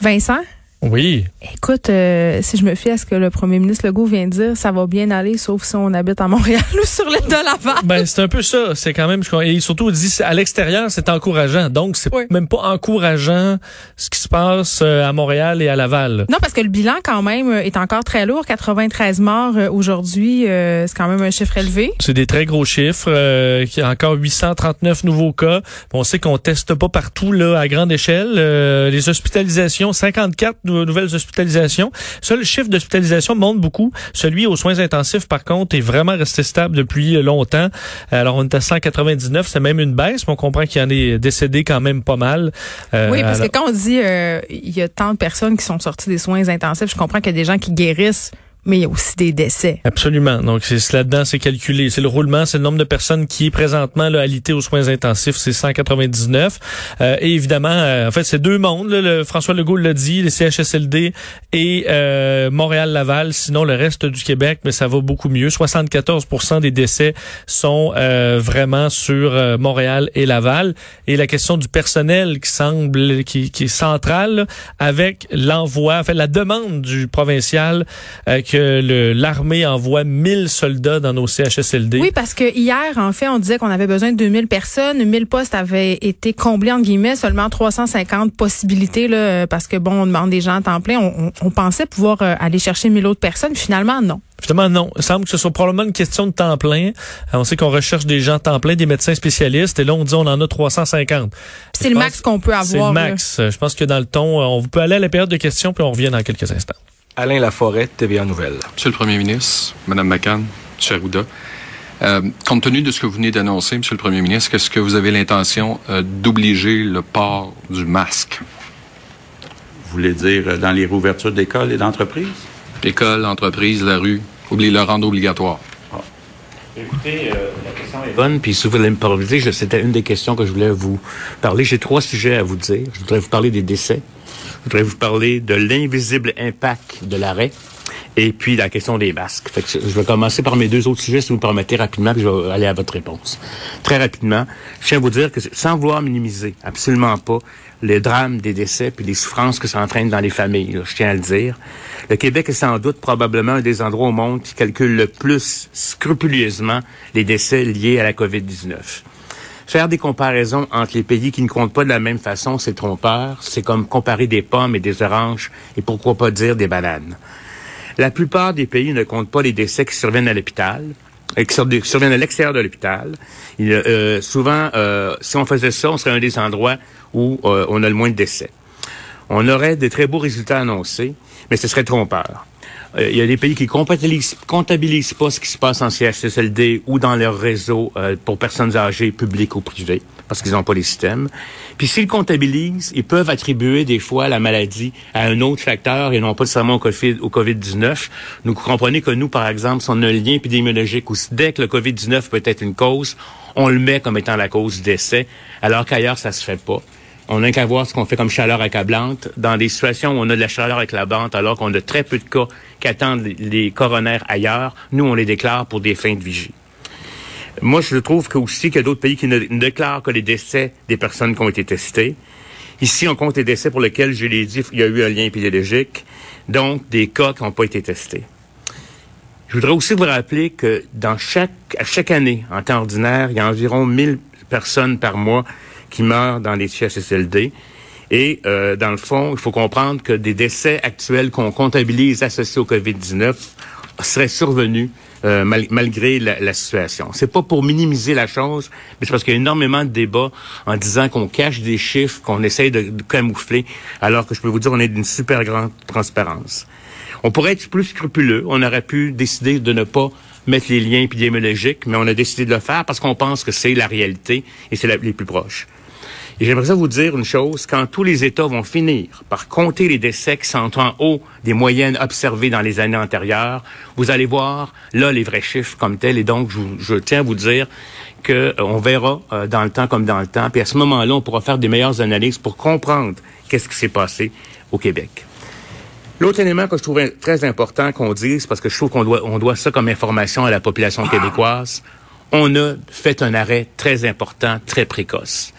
Vincent, Oui. écoute, euh, si je me fie à ce que le premier ministre Legault vient de dire, ça va bien aller, sauf si on habite à Montréal ou sur l'île de Laval. Ben, c'est un peu ça. C'est quand même, et surtout, on dit, à l'extérieur, c'est encourageant. Donc, c'est Oui. même pas encourageant ce qui se passe euh, à Montréal et à Laval. Non, parce que le bilan, quand même, euh, est encore très lourd. 93 morts euh, aujourd'hui, euh, c'est quand même un chiffre élevé. C'est des très gros chiffres. Euh, qu'il y a encore 839 nouveaux cas. On sait qu'on teste pas partout là à grande échelle. Euh, les hospitalisations, 54 nou- nouvelles hospitalisations. Ça, le chiffre d'hospitalisation monte beaucoup. Celui aux soins intensifs, par contre, est vraiment resté stable depuis longtemps. Alors, on est à 199. C'est même une baisse, mais on comprend qu'il y en est décédé quand même pas mal. Euh, oui, parce alors- que quand on dit euh, il y a tant de personnes qui sont sorties des soins intensifs, je comprends qu'il y a des gens qui guérissent, mais il y a aussi des décès. Absolument. Donc, c'est là-dedans, c'est calculé. C'est le roulement, c'est le nombre de personnes qui est présentement là, alité aux soins intensifs, c'est 199. Euh, et évidemment, euh, en fait, c'est deux mondes. là. le, François Legault l'a dit, les CHSLD et euh, Montréal-Laval. Sinon, le reste du Québec, mais ça va beaucoup mieux. 74% des décès sont euh, vraiment sur euh, Montréal et Laval. Et la question du personnel qui semble, qui, qui est centrale, avec l'envoi, en fait, la demande du provincial euh, que l'armée envoie 1000 soldats dans nos CHSLD. Oui, parce que hier, en fait, on disait qu'on avait besoin de 2000 personnes. 1000 postes avaient été comblés, entre guillemets, seulement 350 possibilités, là, parce que, bon, on demande des gens à temps plein. On, on- on pensait pouvoir euh, aller chercher 1000 autres personnes. Finalement, non. Finalement, non. Il semble que ce soit probablement une question de temps plein. Euh, On sait qu'on recherche des gens temps plein, des médecins spécialistes, et là, on dit on en a 350. Puis C'est le max qu'on peut C'est le avoir. là. max. Je pense que dans le ton, euh, on peut aller à la période de questions, puis on revient dans quelques instants. Alain Laforêt, TVA Nouvelle. Monsieur le Premier ministre, Madame McCann, M. Arruda, euh, compte tenu de ce que vous venez d'annoncer, Monsieur le Premier ministre, est-ce que vous avez l'intention euh, d'obliger le port du masque? Vous voulez dire euh, dans les réouvertures d'écoles et d'entreprises? École, entreprise, la rue, oubliez le rendre obligatoire. Écoutez, euh, la question est bonne, puis si vous voulez me je- c'était une des questions que je voulais vous parler. J'ai trois sujets à vous dire. Je voudrais vous parler des décès. Je voudrais vous parler de l'invisible impact de l'arrêt. Et puis la question des masques. Fait que je vais commencer par mes deux autres sujets, si vous me permettez rapidement, puis je vais aller à votre réponse. Très rapidement, je tiens à vous dire que sans vouloir minimiser, absolument pas, les drames des décès puis les souffrances que ça entraîne dans les familles, là, je tiens à le dire. Le Québec est sans doute probablement un des endroits au monde qui calcule le plus scrupuleusement les décès liés à la COVID-19. Faire des comparaisons entre les pays qui ne comptent pas de la même façon, c'est trompeur. C'est comme comparer des pommes et des oranges et pourquoi pas dire des bananes. La plupart des pays ne comptent pas les décès qui surviennent à l'hôpital et qui sur- surviennent à l'extérieur de l'hôpital. Euh, souvent, euh, si on faisait ça, on serait un des endroits où euh, on a le moins de décès. On aurait des très beaux résultats annoncés, mais ce serait trompeur. Euh, Il y a des pays qui comptabilisent, comptabilisent pas ce qui se passe en CHSLD ou dans leur réseau euh, pour personnes âgées, publiques ou privées, parce qu'ils n'ont pas les systèmes. Puis s'ils comptabilisent, ils peuvent attribuer des fois la maladie à un autre facteur et non pas seulement au COVID- au COVID-19. Nous comprenez que nous, par exemple, si on a un lien épidémiologique où dès que le COVID-19 peut être une cause, on le met comme étant la cause du décès, alors qu'ailleurs, ça se fait pas. On n'a qu'à voir ce qu'on fait comme chaleur accablante. Dans des situations où on a de la chaleur accablante, alors qu'on a très peu de cas qui attendent les- coronaires ailleurs, nous, on les déclare pour des fins de vigie. Moi, je trouve que aussi qu'il y a d'autres pays qui ne, ne déclarent que les décès des personnes qui ont été testées. Ici, on compte les décès pour lesquels, je l'ai dit, il y a eu un lien épidémiologique, donc des cas qui n'ont pas été testés. Je voudrais aussi vous rappeler que dans chaque, à chaque année, en temps ordinaire, il y a environ 1000 personnes par mois qui meurent dans les CHSLD. Et euh, dans le fond, il faut comprendre que des décès actuels qu'on comptabilise associés au COVID-19 seraient survenus euh, mal- malgré la, la situation. C'est pas pour minimiser la chose, mais c'est parce qu'il y a énormément de débats en disant qu'on cache des chiffres, qu'on essaye de, de camoufler, alors que je peux vous dire, on est d'une super grande transparence. On pourrait être plus scrupuleux. On aurait pu décider de ne pas mettre les liens épidémiologiques, mais on a décidé de le faire parce qu'on pense que c'est la réalité et c'est les plus proches. Et j'aimerais ça vous dire une chose, quand tous les États vont finir par compter les décès qui sont en haut des moyennes observées dans les années antérieures, vous allez voir là les vrais chiffres comme tels. Et donc, je, je tiens à vous dire que euh, verra euh, dans le temps comme dans le temps. Puis à ce moment-là, on pourra faire des meilleures analyses pour comprendre qu'est-ce qui s'est passé au Québec. L'autre élément que je trouvais très important qu'on dise, parce que je trouve qu'on doit, on doit ça comme information à la population québécoise, on a fait un arrêt très important, très précoce.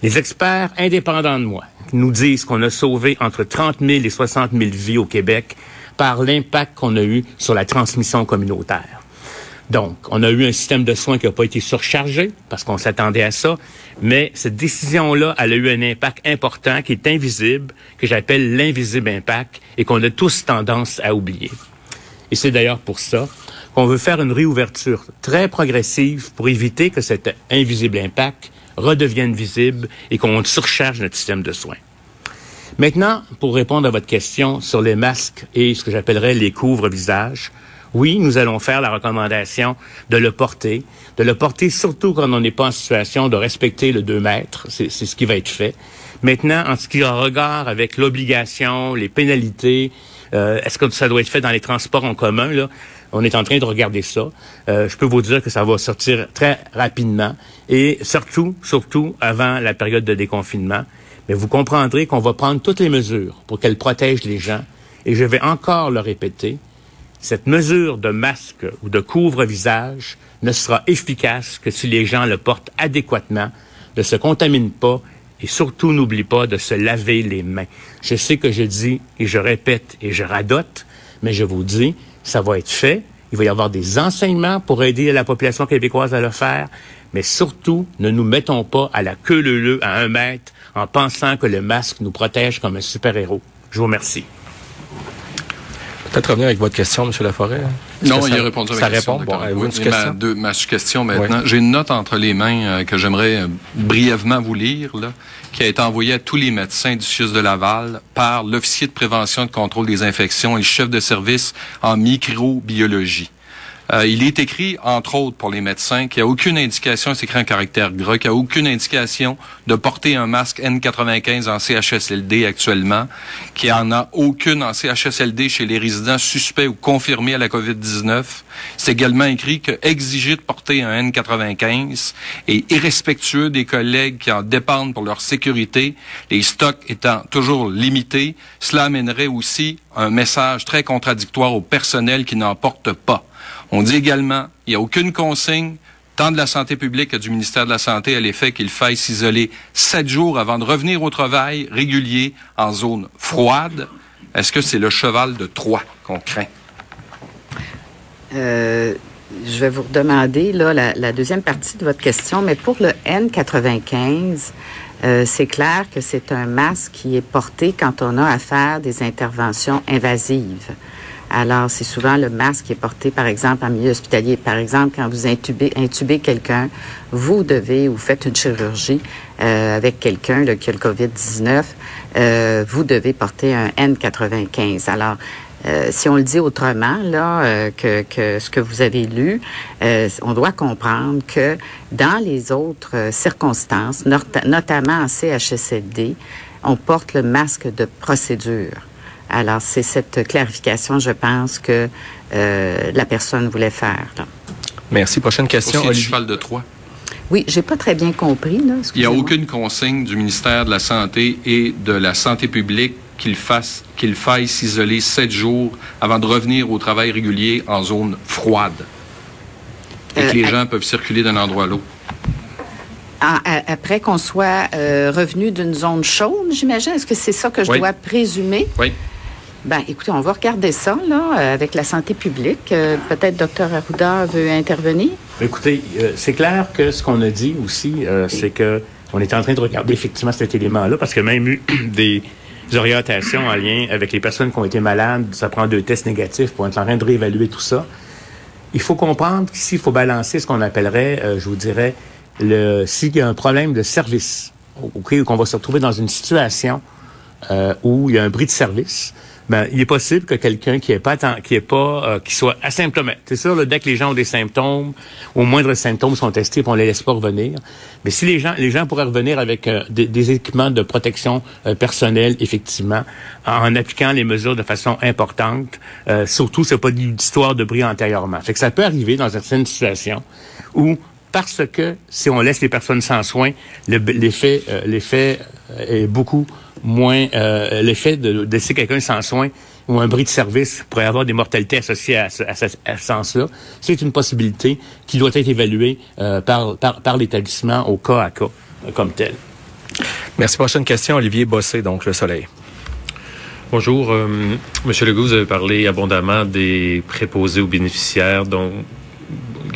Les experts indépendants de moi nous disent qu'on a sauvé entre 30 000 et 60 000 vies au Québec par l'impact qu'on a eu sur la transmission communautaire. Donc, on a eu un système de soins qui n'a pas été surchargé parce qu'on s'attendait à ça, mais cette décision-là, elle a eu un impact important qui est invisible, que j'appelle l'invisible impact et qu'on a tous tendance à oublier. Et c'est d'ailleurs pour ça qu'on veut faire une réouverture très progressive pour éviter que cet invisible impact redevienne visible et qu'on surcharge notre système de soins. Maintenant, pour répondre à votre question sur les masques et ce que j'appellerais les couvre-visages, oui, nous allons faire la recommandation de le porter, de le porter surtout quand on n'est pas en situation de respecter le 2 mètres. C'est ce qui va être fait. Maintenant, en ce qui a regard avec l'obligation, les pénalités, euh, est-ce que ça doit être fait dans les transports en commun? Là? On est en train de regarder ça. Euh, je peux vous dire que ça va sortir très rapidement et surtout, surtout avant la période de déconfinement. Mais vous comprendrez qu'on va prendre toutes les mesures pour qu'elles protègent les gens. Et je vais encore le répéter, cette mesure de masque ou de couvre-visage ne sera efficace que si les gens le portent adéquatement, ne se contaminent pas et surtout n'oublie pas de se laver les mains. Je sais que je dis et je répète et je radote, mais je vous dis, ça va être fait. Il va y avoir des enseignements pour aider la population québécoise à le faire, mais surtout, ne nous mettons pas à la queue leu à un mètre en pensant que le masque nous protège comme un super-héros. Je vous remercie. Peut-être revenir avec votre question, M. Laforêt. Non, il a répondu à ma ça question. répond. Bon, une question? Ma, deux- ma question maintenant. J'ai une note entre les mains euh, que j'aimerais euh, brièvement vous lire, là, qui a été envoyée à tous les médecins du CIUS de Laval par l'officier de prévention et de contrôle des infections et le chef de service en microbiologie. Euh, il est écrit, entre autres, pour les médecins, qu'il n'y a aucune indication, c'est écrit en caractère gras, qu'il n'y a aucune indication de porter un masque N95 en CHSLD actuellement, qu'il n'y en a aucune en CHSLD chez les résidents suspects ou confirmés à la COVID-19. C'est également écrit que exiger de porter un N95 est irrespectueux des collègues qui en dépendent pour leur sécurité, les stocks étant toujours limités. Cela amènerait aussi un message très contradictoire au personnel qui n'en porte pas. On dit également, il n'y a aucune consigne, tant de la santé publique que du ministère de la Santé à l'effet qu'il faille s'isoler sept jours avant de revenir au travail régulier en zone froide. Est-ce que c'est le cheval de Troie qu'on craint? Euh, je vais vous redemander la, deuxième partie de votre question, mais pour le N95, euh, c'est clair que c'est un masque qui est porté quand on a à des interventions invasives. Alors, c'est souvent le masque qui est porté, par exemple, en milieu hospitalier. Par exemple, quand vous intubez, quelqu'un, vous devez, ou faites une chirurgie euh, avec quelqu'un qui a le COVID-19, euh, vous devez porter un N95. Alors, euh, si on le dit autrement, là, euh, que, que ce que vous avez lu, euh, on doit comprendre que dans les autres euh, circonstances, not- notamment en CHSLD, on porte le masque de procédure. Alors, c'est cette clarification, je pense, que euh, la personne voulait faire. là. Merci. Prochaine question. Aussi cheval de Troie. Oui, j'ai pas très bien compris. Là, Il n'y a aucune consigne du ministère de la Santé et de la Santé publique qu'il fasse, qu'il faille s'isoler sept jours avant de revenir au travail régulier en zone froide. Et Euh, que les à- gens peuvent circuler d'un endroit à l'autre. Ah, après qu'on soit euh, revenu d'une zone chaude, j'imagine? Est-ce que c'est ça que je Oui. dois présumer? Oui. Ben, écoutez, on va regarder ça, là, euh, avec la santé publique. Euh, Peut-être Dr Arruda veut intervenir. Écoutez, euh, c'est clair que ce qu'on a dit aussi, c'est que on est en train de regarder effectivement cet élément-là, parce a même eu des orientations en lien avec les personnes qui ont été malades. Ça prend deux tests négatifs pour être en train de réévaluer tout ça. Il faut comprendre qu'ici, il faut balancer ce qu'on appellerait, je vous dirais, le s'il y a un problème de service, OK, qu'on va se retrouver dans une situation où il y a un bris de service, ben, il est possible que quelqu'un qui est pas qui est pas euh, qui soit asymptomatique. C'est sûr, dès que les gens ont des symptômes, au moindre symptômes sont testés, puis on les laisse pas revenir. Mais si les gens les gens pourraient revenir avec euh, des, équipements de protection euh, personnelle, effectivement, en, appliquant les mesures de façon importante. surtout, c'est pas d'histoire de bris antérieurement. Fait que ça peut arriver dans certaines situations où parce que si on laisse les personnes sans soins, l'effet l'effet est beaucoup moins euh, l'effet de, laisser quelqu'un sans soins ou un bris de service pourrait avoir des mortalités associées à ce, sens-là. C'est une possibilité qui doit être évaluée euh, par, par, l'établissement au cas à cas euh, comme tel. Merci. Prochaine question, Olivier Bossé, donc Le Soleil. Bonjour. Monsieur Legault, vous avez parlé abondamment des préposés aux bénéficiaires, dont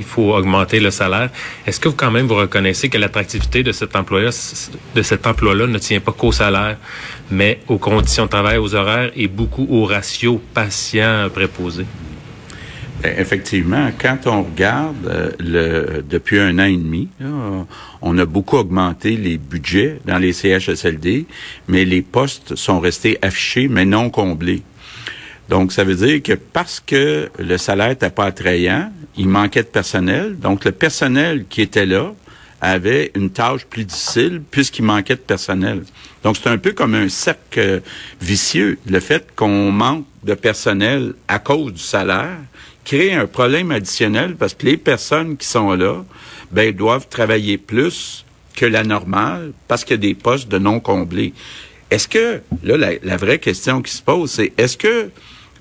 il faut augmenter le salaire. Est-ce que vous quand même vous reconnaissez que l'attractivité de cet emploi-là, ne tient pas qu'au salaire, mais aux conditions de travail, aux horaires et beaucoup au ratio patient préposé? Ben, effectivement, quand on regarde euh, depuis un an et demi, on a beaucoup augmenté les budgets dans les CHSLD, mais les postes sont restés affichés mais non comblés. Donc, ça veut dire que parce que le salaire n'était pas attrayant, il manquait de personnel. Donc, le personnel qui était là avait une tâche plus difficile puisqu'il manquait de personnel. Donc, c'est un peu comme un cercle vicieux. Le fait qu'on manque de personnel à cause du salaire crée un problème additionnel parce que les personnes qui sont là, ben, doivent travailler plus que la normale parce qu'il y a des postes de non comblés. Est-ce que, là, la vraie question qui se pose, c'est est-ce que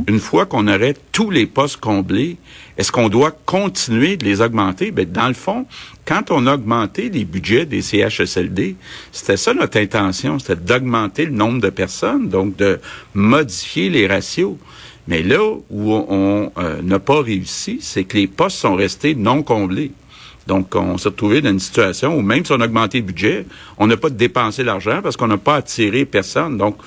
une fois qu'on aurait tous les postes comblés, est-ce qu'on doit continuer de les augmenter? Ben, dans le fond, quand on a augmenté les budgets des CHSLD, c'était ça notre intention, c'était d'augmenter le nombre de personnes, donc de modifier les ratios. Mais là où on euh, n'a pas réussi, c'est que les postes sont restés non comblés. Donc, on s'est retrouvé dans une situation où même si on a augmenté le budget, on n'a pas dépensé l'argent parce qu'on n'a pas attiré personne. Donc,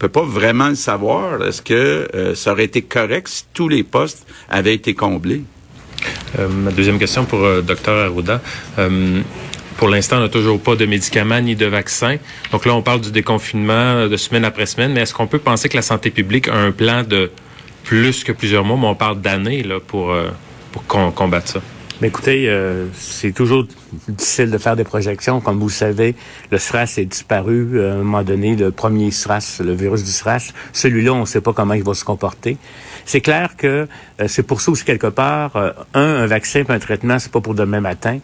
peut pas vraiment le savoir. Est-ce que euh, ça aurait été correct si tous les postes avaient été comblés? Euh, ma deuxième question pour euh, Dr Arruda. Euh, pour l'instant, on n'a toujours pas de médicaments ni de vaccins. Donc là, on parle du déconfinement de semaine après semaine, mais est-ce qu'on peut penser que la santé publique a un plan de plus que plusieurs mois, mais on parle d'années pour, pour combattre ça? Mais écoutez, euh, c'est toujours difficile de faire des projections. Comme vous savez, le SRAS est disparu euh, à un moment donné, le premier SRAS, le virus du SRAS. Celui-là, on ne sait pas comment il va se comporter. C'est clair que euh, c'est pour ça aussi quelque part, un, un vaccin un traitement, c'est pas pour demain matin.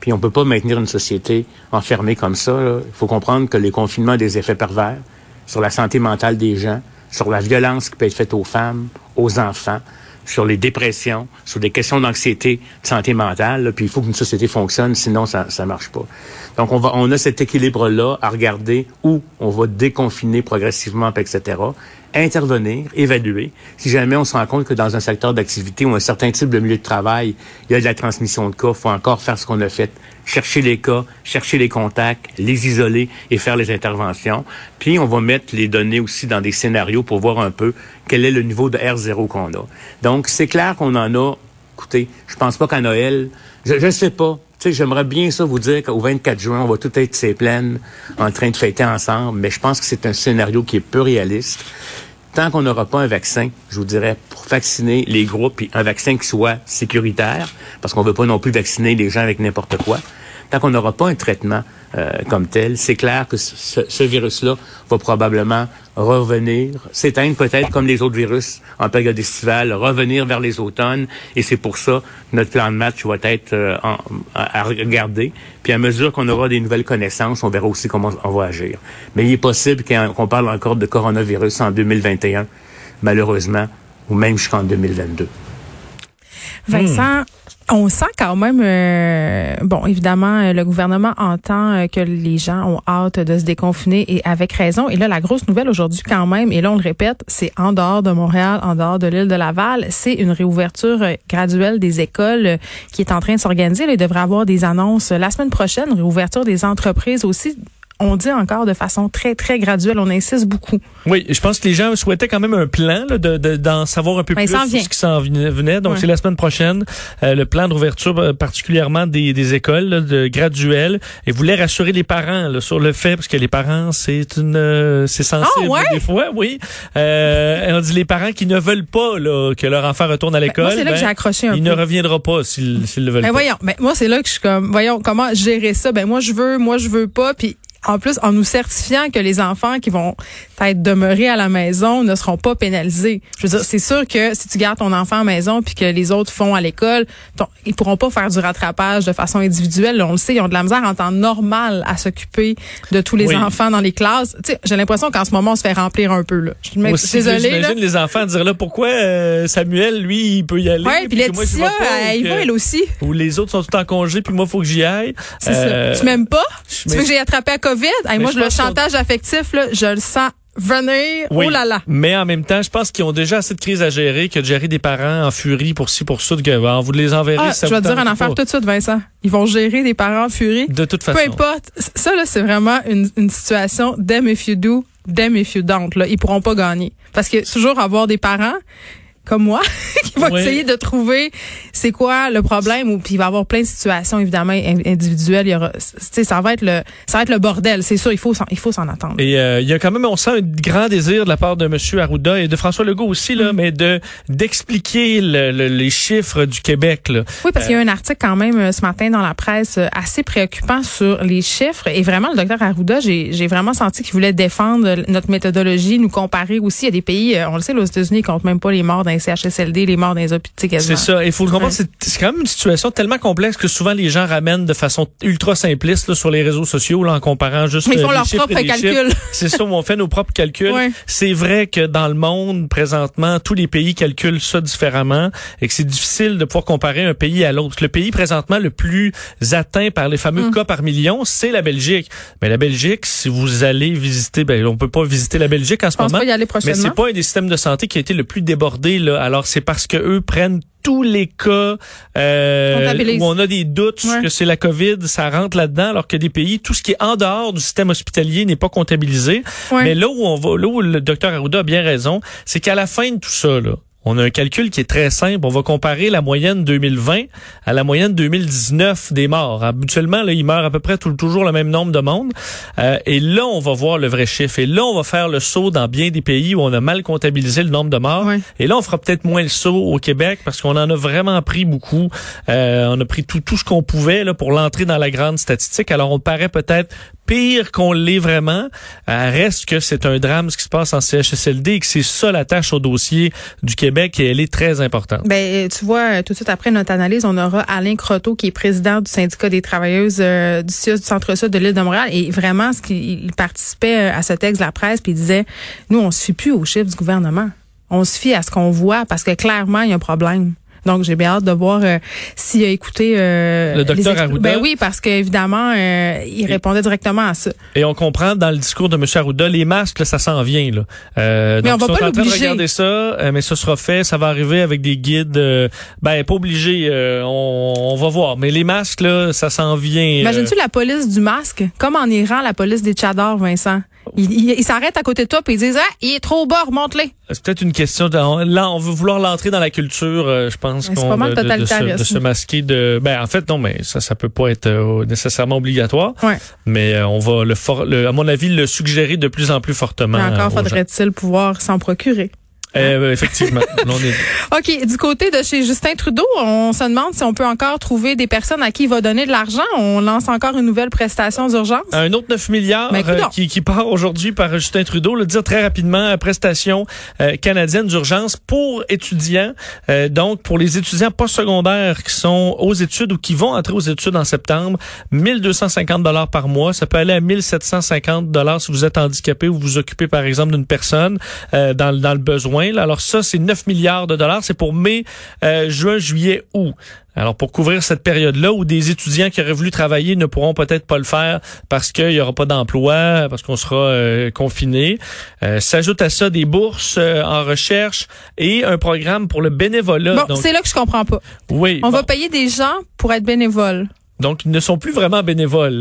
Puis on peut pas maintenir une société enfermée comme ça. Il faut comprendre que les confinements ont des effets pervers sur la santé mentale des gens, sur la violence qui peut être faite aux femmes, aux enfants sur les dépressions, sur des questions d'anxiété, de santé mentale. puis il faut qu'une société fonctionne, sinon ça ça marche pas. Donc on va on a cet équilibre là à regarder où on va déconfiner progressivement, etc intervenir, évaluer. Si jamais on se rend compte que dans un secteur d'activité ou un certain type de milieu de travail, il y a de la transmission de cas, faut encore faire ce qu'on a fait. Chercher les cas, chercher les contacts, les isoler et faire les interventions. Puis, on va mettre les données aussi dans des scénarios pour voir un peu quel est le niveau de R0 qu'on a. Donc, c'est clair qu'on en a, écoutez, je pense pas qu'à Noël, je ne sais pas, j'aimerais bien ça vous dire qu'au 24 juin, on va tout être ces plaines en train de fêter ensemble, mais je pense que c'est un scénario qui est peu réaliste. Tant qu'on n'aura pas un vaccin, je vous dirais, pour vacciner les groupes, puis un vaccin qui soit sécuritaire, parce qu'on veut pas non plus vacciner les gens avec n'importe quoi, tant qu'on n'aura pas un traitement euh, comme tel, c'est clair que ce, virus-là va probablement revenir, s'éteindre peut-être comme les autres virus en période estivale, revenir vers les automnes. Et c'est pour ça que notre plan de match va être euh, à, regarder. Puis à mesure qu'on aura des nouvelles connaissances, on verra aussi comment on va agir. Mais il est possible qu'on parle encore de coronavirus en 2021, malheureusement, ou même jusqu'en 2022. Vincent, on sent quand même, euh, bon, évidemment, euh, le gouvernement entend euh, que les gens ont hâte de se déconfiner et avec raison. Et là, la grosse nouvelle aujourd'hui quand même, et là on le répète, c'est en dehors de Montréal, en dehors de l'île de Laval, c'est une réouverture graduelle des écoles qui est en train de s'organiser. Il devrait avoir des annonces la semaine prochaine, réouverture des entreprises aussi on dit encore de façon très, très graduelle. On insiste beaucoup. Oui, je pense que les gens souhaitaient quand même un plan d'en de, d'en savoir un peu Ben, plus sur ce qui s'en venait. Donc, Ouais. c'est la semaine prochaine, euh, le plan d'ouverture euh, particulièrement des, des écoles là, de graduelles et voulait rassurer les parents là, sur le fait, parce que les parents, c'est une euh, c'est sensible Ah, ouais? des fois, oui. Euh, on dit les parents qui ne veulent pas là, que leur enfant retourne à l'école, Ben, moi, c'est là que ben, j'ai accroché un il peu. ne reviendra pas s'ils le veulent Ben pas. voyons, ben moi c'est là que je suis comme voyons comment gérer ça? Ben moi je veux, moi je veux pas puis en plus, en nous certifiant que les enfants qui vont être demeurés à la maison ne seront pas pénalisés. Je veux dire, c'est sûr que si tu gardes ton enfant à la maison puis que les autres font à l'école, ton- ils pourront pas faire du rattrapage de façon individuelle. Là, on le sait, ils ont de la misère en temps normal à s'occuper de tous les Oui. enfants dans les classes. Tu sais, j'ai l'impression qu'en ce moment, on se fait remplir un peu. Là. Je suis Aussi, désolée. là. J'imagine les enfants dire là pourquoi euh, Samuel lui il peut y aller Ouais, puis Laetitia, elle va elle aussi. ou les autres sont tout en congé puis moi faut que j'y aille. C'est Euh, ça. Tu m'aimes pas? Tu veux que j'ai attrapé à COVID? Hey, Mais moi, je le chantage affectif, là, je le sens venir. Oui, Oh là là. Mais en même temps, je pense qu'ils ont déjà assez de crises à gérer que de gérer des parents en furie pour ci, pour ça, que vous les enverrez. Ah, ça je vais te dire une affaire tout de suite, Vincent. Ils vont gérer des parents en furie. De toute façon. Peu importe. Ça, là, c'est vraiment une, une situation damn if you do, damn if you don't. Là. Ils pourront pas gagner. Parce que toujours avoir des parents comme moi qui Oui. essayer de trouver c'est quoi le problème ou puis il va y avoir plein de situations évidemment in- individuelles il y aura tu sais ça va être le ça va être le bordel c'est sûr il faut s'en- il faut s'en attendre Et euh, il y a quand même, on sent un grand désir de la part de M. Arruda et de François Legault aussi, Mm. là, mais de d'expliquer le- le- les chiffres du Québec. Là. Oui, parce qu'il y a eu un article quand même euh, ce matin dans la presse euh, assez préoccupant sur les chiffres. Et vraiment, le docteur Arruda, j'ai j'ai vraiment senti qu'il voulait défendre euh, notre méthodologie, nous comparer aussi à des pays, euh, on le sait, aux États-Unis, ils comptent même pas les morts dans les CHSLD, les morts dans les hôpitaux quasiment. C'est ça. Il faut le comprendre. Ouais. C'est quand même une situation tellement complexe que souvent les gens ramènent de façon ultra simpliste là, sur les réseaux sociaux là, en comparant juste Ils euh, font leurs propres calculs. C'est ça, on fait nos propres calculs. Ouais. C'est vrai que dans le monde, présentement, tous les pays calculent ça différemment et que c'est difficile de pouvoir comparer un pays à l'autre. Le pays présentement le plus atteint par les fameux Mm. cas par million, c'est la Belgique. Mais la Belgique, si vous allez visiter, ben, on peut pas visiter la Belgique en ce Je moment. y aller Mais prochainement. c'est pas un des systèmes de santé qui a été le plus débordé. Là. Alors, c'est parce que eux prennent tous les cas euh, où on a des doutes Ouais. que c'est la COVID, ça rentre là-dedans, alors que des pays, tout ce qui est en dehors du système hospitalier n'est pas comptabilisé. Ouais. Mais là où on va, là où le docteur Arruda a bien raison, c'est qu'à la fin de tout ça, là, on a un calcul qui est très simple. On va comparer la moyenne 2020 à la moyenne 2019 des morts. Habituellement, là, il meurt à peu près tout- toujours le même nombre de monde. Euh, et là, on va voir le vrai chiffre. Et là, on va faire le saut dans bien des pays où on a mal comptabilisé le nombre de morts. Et là, on fera peut-être moins le saut au Québec parce qu'on en a vraiment pris beaucoup. Euh, on a pris tout, tout ce qu'on pouvait là, pour l'entrée dans la grande statistique. Alors, on paraît peut-être pire qu'on l'est vraiment. Euh, reste que c'est un drame ce qui se passe en CHSLD et que c'est ça la tâche au dossier du Québec elle est très importante. Ben, tu vois, euh, tout de suite après notre analyse, on aura Alain Croteau, qui est président du syndicat des travailleuses euh, du Centre-Sud de l'île de Montréal. Et vraiment, ce qu'il il participait euh, à ce texte de la presse, puis il disait, nous, on se fie plus aux chiffres du gouvernement. On se fie à ce qu'on voit parce que clairement, il y a un problème. Donc, j'ai bien hâte de voir euh, s'il a écouté euh, Le docteur les Arruda. Ben oui, parce qu'évidemment, euh, il répondait directement à ça. Et on comprend dans le discours de M. Arruda, les masques, là, ça s'en vient. Là. Euh, Mais donc, on va pas en train de regarder ça, euh, mais ça sera fait, ça va arriver avec des guides. euh, ben, pas obligé, euh, on, on va voir. Mais les masques, là, ça s'en vient. Imagines-tu la police du masque? Comme en Iran, la police des tchadors, Vincent. Ils il, il s'arrêtent à côté de toi et ils disent Ah, il est trop bas, remonte-les. C'est peut-être une question de là on veut vouloir l'entrer dans la culture euh, je pense qu'on pas mal de, de- de se, totalitarisme. de se masquer de ben en fait non mais ça ça peut pas être euh, nécessairement obligatoire Ouais. mais euh, on va le, for- le à mon avis le suggérer de plus en plus fortement Mais euh, encore gens. faudrait-il pouvoir s'en procurer. Euh, effectivement on est- OK, du côté de chez Justin Trudeau, on se demande si on peut encore trouver des personnes à qui il va donner de l'argent. On lance encore une nouvelle prestation d'urgence. Un autre 9 milliards Ben, euh, qui, qui part aujourd'hui par Justin Trudeau. Le dire très rapidement, euh, prestation euh, canadienne d'urgence pour étudiants. Euh, donc, pour les étudiants postsecondaires qui sont aux études ou qui vont entrer aux études en septembre, 1250 dollars par mois. Ça peut aller à 1750 dollars si vous êtes handicapé ou vous occupez, par exemple, d'une personne euh, dans, dans le besoin. Là. Alors ça, c'est 9 milliards de dollars. C'est pour mai, euh, juin, juillet, août. Alors, pour couvrir cette période-là où des étudiants qui auraient voulu travailler ne pourront peut-être pas le faire parce qu'il n'y aura pas d'emploi, parce qu'on sera euh, confiné. Euh, S'ajoute à ça des bourses euh, en recherche et un programme pour le bénévolat. Bon, c'est là que je comprends pas. oui, On bon. va payer des gens pour être bénévoles. donc ils ne sont plus vraiment bénévoles.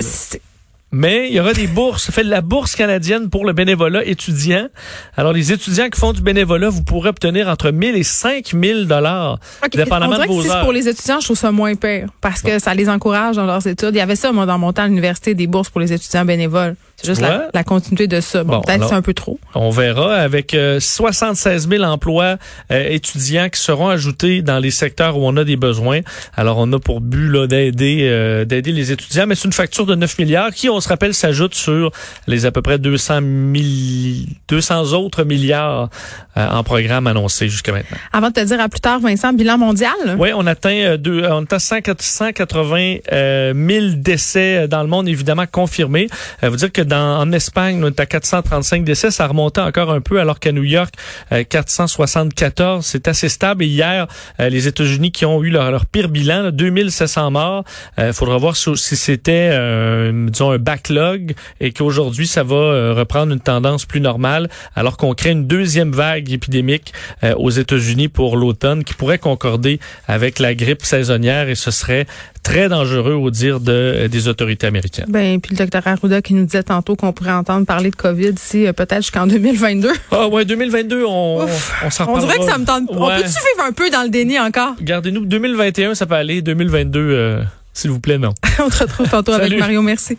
Mais il y aura des bourses. Ça fait la bourse canadienne pour le bénévolat étudiant. Alors, les étudiants qui font du bénévolat, vous pourrez obtenir entre 1000 et 5000 dollars, dépendamment On dirait de vos que si heures. pour les étudiants, je trouve ça moins pire parce que ça les encourage dans leurs études. Il y avait ça, moi, dans mon temps à l'université, des bourses pour les étudiants bénévoles. C'est juste Ouais. la, la continuité de ça. Bon, Bon, peut-être c'est un peu trop. On verra avec euh, 76 000 emplois euh, étudiants qui seront ajoutés dans les secteurs où on a des besoins. Alors, on a pour but là, d'aider euh, d'aider les étudiants, mais c'est une facture de 9 milliards qui, on se rappelle, s'ajoute sur les à peu près 200, milli- 200 autres milliards euh, en programme annoncés jusqu'à maintenant. Avant de te dire à plus tard, Vincent, bilan mondial? Oui, on atteint euh, deux, on atteint 100 180 euh, 000 décès dans le monde, évidemment confirmés. Euh, vous dire que dans en Espagne, on est à 435 décès, ça remontait encore un peu, alors qu'à New York, euh, 474, c'est assez stable. Et hier, euh, les États-Unis qui ont eu leur, leur pire bilan, là, 2700 morts. Il faudra voir si, si c'était, euh, disons, un backlog et qu'aujourd'hui, ça va euh, reprendre une tendance plus normale, alors qu'on crée une deuxième vague épidémique euh, aux États-Unis pour l'automne qui pourrait concorder avec la grippe saisonnière et ce serait très dangereux au dire de, euh, des autorités américaines. Ben, puis le docteur Arruda qui nous disait tantôt qu'on pourrait entendre parler de COVID ici euh, peut-être jusqu'en 2022. Ah ouais, 2022, on, Ouf. on s'en On dirait que ça me tente. On peut-tu vivre un peu dans le déni encore? Gardez-nous, 2021, ça peut aller. 2022, euh, s'il vous plaît, non. On te retrouve tantôt avec. Mario. Merci.